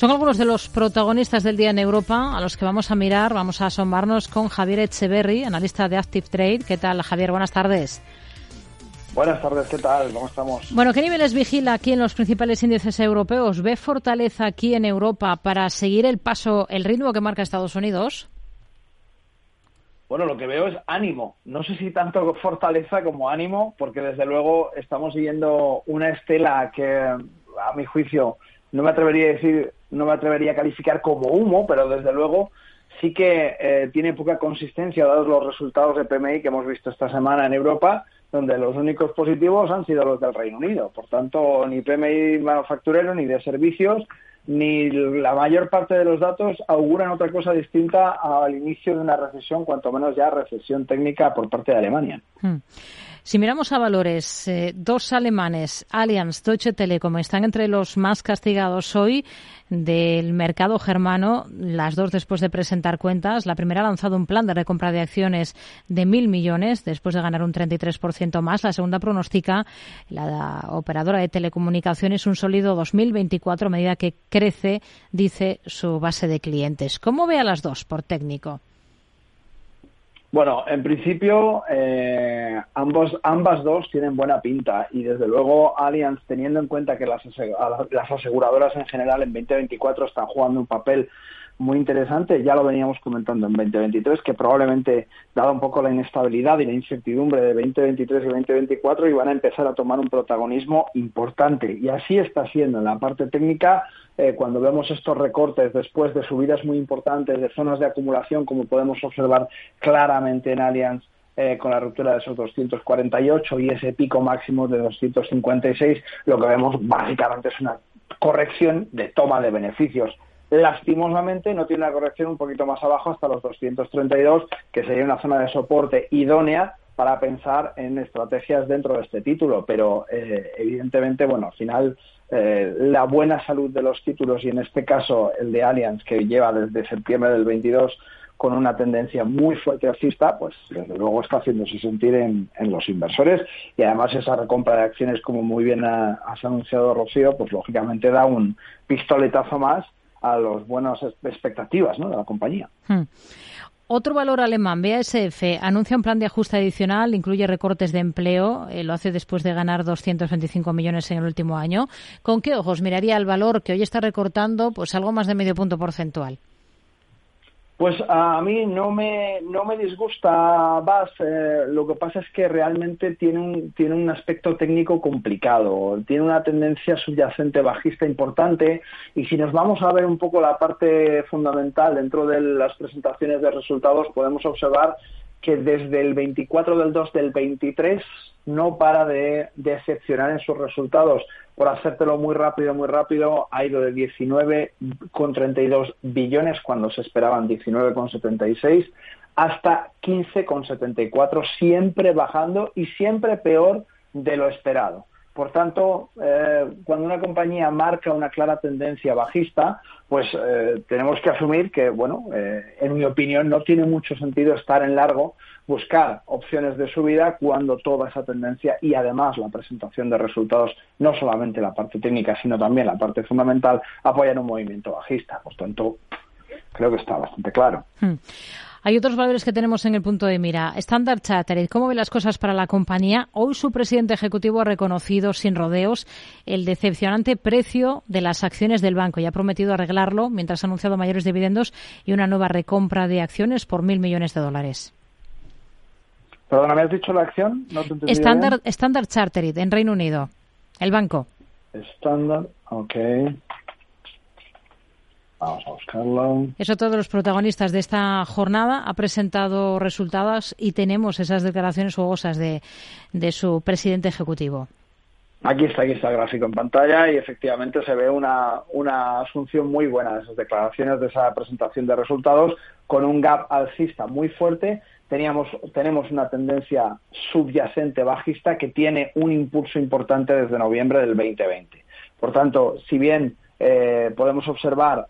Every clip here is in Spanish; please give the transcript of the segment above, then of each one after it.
Son algunos de los protagonistas del día en Europa a los que vamos a mirar, vamos a asomarnos con Javier Echeverry, analista de Active Trade. ¿Qué tal, Javier? Buenas tardes. Buenas tardes, ¿qué tal? ¿Cómo estamos? Bueno, ¿qué niveles vigila aquí en los principales índices europeos? ¿Ve fortaleza aquí en Europa para seguir el paso, el ritmo que marca Estados Unidos? Bueno, lo que veo es ánimo. No sé si tanto fortaleza como ánimo, porque desde luego estamos siguiendo una estela que, a mi juicio, no me atrevería a decir, no me atrevería a calificar como humo, pero desde luego sí que eh, tiene poca consistencia dados los resultados de PMI que hemos visto esta semana en Europa, donde los únicos positivos han sido los del Reino Unido. Por tanto, ni PMI manufacturero ni de servicios ni la mayor parte de los datos auguran otra cosa distinta al inicio de una recesión, cuanto menos ya recesión técnica por parte de Alemania. Hmm. Si miramos a valores, eh, dos alemanes, Allianz, Deutsche Telekom, están entre los más castigados hoy del mercado germano, las dos después de presentar cuentas. La primera ha lanzado un plan de recompra de acciones de mil millones después de ganar un 33% más. La segunda pronostica, la operadora de telecomunicaciones, un sólido 2024 a medida que crece, dice, su base de clientes. ¿Cómo ve a las dos por técnico? Bueno, en principio eh, ambos, ambas dos tienen buena pinta y desde luego Allianz, teniendo en cuenta que las, las aseguradoras en general en 2024 están jugando un papel muy interesante. Ya lo veníamos comentando en 2023, que probablemente, dado un poco la inestabilidad y la incertidumbre de 2023 y 2024, iban a empezar a tomar un protagonismo importante. Y así está siendo en la parte técnica. Eh, cuando vemos estos recortes después de subidas muy importantes de zonas de acumulación, como podemos observar claramente en Allianz, eh, con la ruptura de esos 248 y ese pico máximo de 256, lo que vemos básicamente es una corrección de toma de beneficios. Lastimosamente no tiene una corrección un poquito más abajo hasta los 232, que sería una zona de soporte idónea para pensar en estrategias dentro de este título, pero eh, evidentemente, bueno, al final eh, la buena salud de los títulos y en este caso el de Allianz, que lleva desde septiembre del 22 con una tendencia muy fuerte alcista, pues desde luego está haciéndose sentir en, los inversores y además esa recompra de acciones, como muy bien has anunciado Rocío, pues lógicamente da un pistoletazo más a las buenas expectativas de la compañía. Hmm. Otro valor alemán, BASF, anuncia un plan de ajuste adicional, incluye recortes de empleo, eh, lo hace después de ganar 225 millones en el último año. ¿Con qué ojos miraría el valor que hoy está recortando pues algo más de medio punto porcentual? Pues a mí no me, no me disgusta BAS, eh, lo que pasa es que realmente tiene un, tiene un aspecto técnico complicado, tiene una tendencia subyacente bajista importante y si nos vamos a ver un poco la parte fundamental dentro de las presentaciones de resultados podemos observar que desde el 24 del 2 del 23 no para de decepcionar en sus resultados. Por hacértelo muy rápido, muy rápido, ha ido de 19,32 billones cuando se esperaban 19,76 hasta 15,74, siempre bajando y siempre peor de lo esperado. Por tanto, eh, cuando una compañía marca una clara tendencia bajista, pues eh, tenemos que asumir que, bueno, eh, en mi opinión, no tiene mucho sentido estar en largo, buscar opciones de subida cuando toda esa tendencia y además la presentación de resultados, no solamente la parte técnica, sino también la parte fundamental, apoyan un movimiento bajista. Por tanto, creo que está bastante claro. Hmm. Hay otros valores que tenemos en el punto de mira. Standard Chartered, ¿cómo ve las cosas para la compañía? Hoy su presidente ejecutivo ha reconocido sin rodeos el decepcionante precio de las acciones del banco y ha prometido arreglarlo mientras ha anunciado mayores dividendos y una nueva recompra de acciones por mil millones de dólares. Perdona, ¿me has dicho la acción? Standard, Standard Chartered en Reino Unido, el banco. Standard, ok. Vamos a buscarlo. Es otro de los protagonistas de esta jornada. Ha presentado resultados y tenemos esas declaraciones jugosas de, de su presidente ejecutivo. Aquí está, aquí está el gráfico en pantalla y efectivamente se ve una, una asunción muy buena de esas declaraciones, de esa presentación de resultados, con un gap alcista muy fuerte. Teníamos, tenemos una tendencia subyacente bajista que tiene un impulso importante desde noviembre del 2020. Por tanto, si bien eh, podemos observar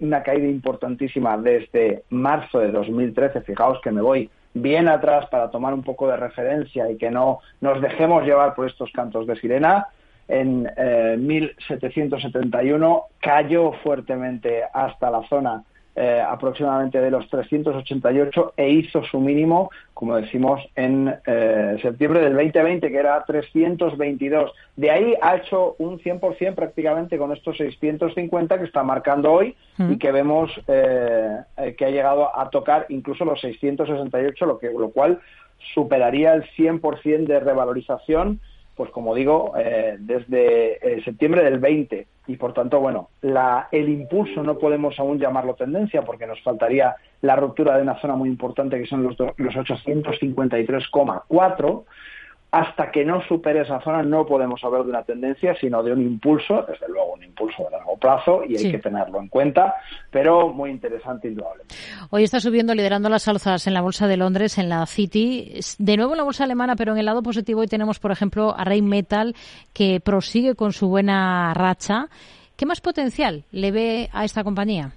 una caída importantísima desde marzo de 2013. Fijaos que me voy bien atrás para tomar un poco de referencia y que no nos dejemos llevar por estos cantos de sirena. en 1.771, cayó fuertemente hasta la zona eh, aproximadamente de los 388 e hizo su mínimo, como decimos, en eh, septiembre del 2020, que era 322. De ahí ha hecho un 100% prácticamente con estos 650 que está marcando hoy y que vemos eh, que ha llegado a tocar incluso los 668, lo, que, lo cual superaría el 100% de revalorización pues como digo, eh, desde eh, septiembre del 20 y por tanto, bueno, la, el impulso no podemos aún llamarlo tendencia porque nos faltaría la ruptura de una zona muy importante que son los, los 853,4 hasta que no supere esa zona no podemos hablar de una tendencia, sino de un impulso, desde luego un impulso de largo plazo y hay que tenerlo en cuenta, pero muy interesante indudablemente. Hoy está subiendo, liderando las alzas en la Bolsa de Londres, en la City, de nuevo en la Bolsa alemana, pero en el lado positivo hoy tenemos, por ejemplo, a Rey Metal, que prosigue con su buena racha. ¿Qué más potencial le ve a esta compañía?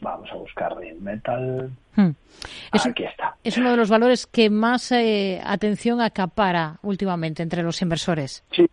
Vamos a buscar Metal. Hmm. Aquí está. Es uno de los valores que más eh, atención acapara últimamente entre los inversores. Sí.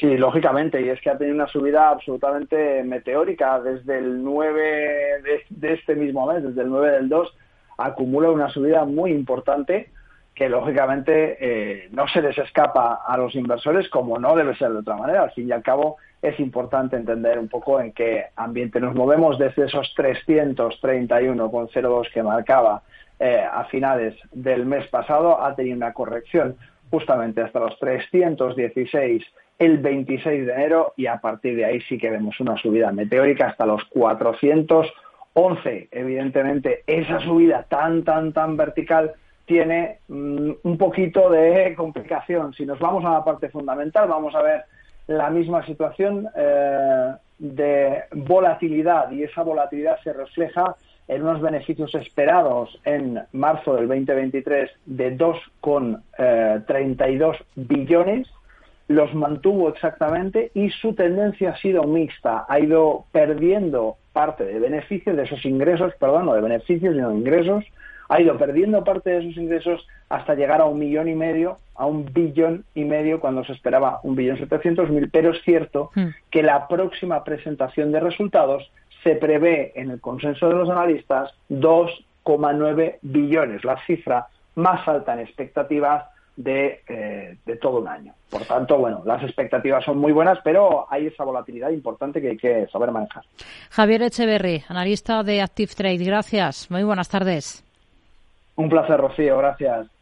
Sí, lógicamente, y es que ha tenido una subida absolutamente meteórica desde el 9 de, este mismo mes, desde el 9 del 2, acumula una subida muy importante que lógicamente eh, no se les escapa a los inversores como no debe ser de otra manera. Al fin y al cabo, es importante entender un poco en qué ambiente nos movemos desde esos 331,02 que marcaba eh, a finales del mes pasado, ha tenido una corrección justamente hasta los 316 el 26 de enero y a partir de ahí sí que vemos una subida meteórica hasta los 411. Evidentemente, esa subida tan, tan, tan vertical tiene mm, un poquito de complicación. Si nos vamos a la parte fundamental, vamos a ver la misma situación eh, de volatilidad y esa volatilidad se refleja en unos beneficios esperados en marzo del 2023 de 2,32 eh, billones, los mantuvo exactamente y su tendencia ha sido mixta, ha ido perdiendo parte de beneficios, de esos ingresos, perdón, no de beneficios, sino de ingresos, ha ido perdiendo parte de sus ingresos hasta llegar a un millón y medio, a un billón y medio cuando se esperaba un billón setecientos mil, pero es cierto hmm. que la próxima presentación de resultados se prevé en el consenso de los analistas 2,9 billones, la cifra más alta en expectativas de, eh, de, todo un año. Por tanto, bueno, las expectativas son muy buenas, pero hay esa volatilidad importante que hay que saber manejar. Javier Echeverry, analista de Active Trade, gracias. Muy buenas tardes. Un placer, Rocío, gracias.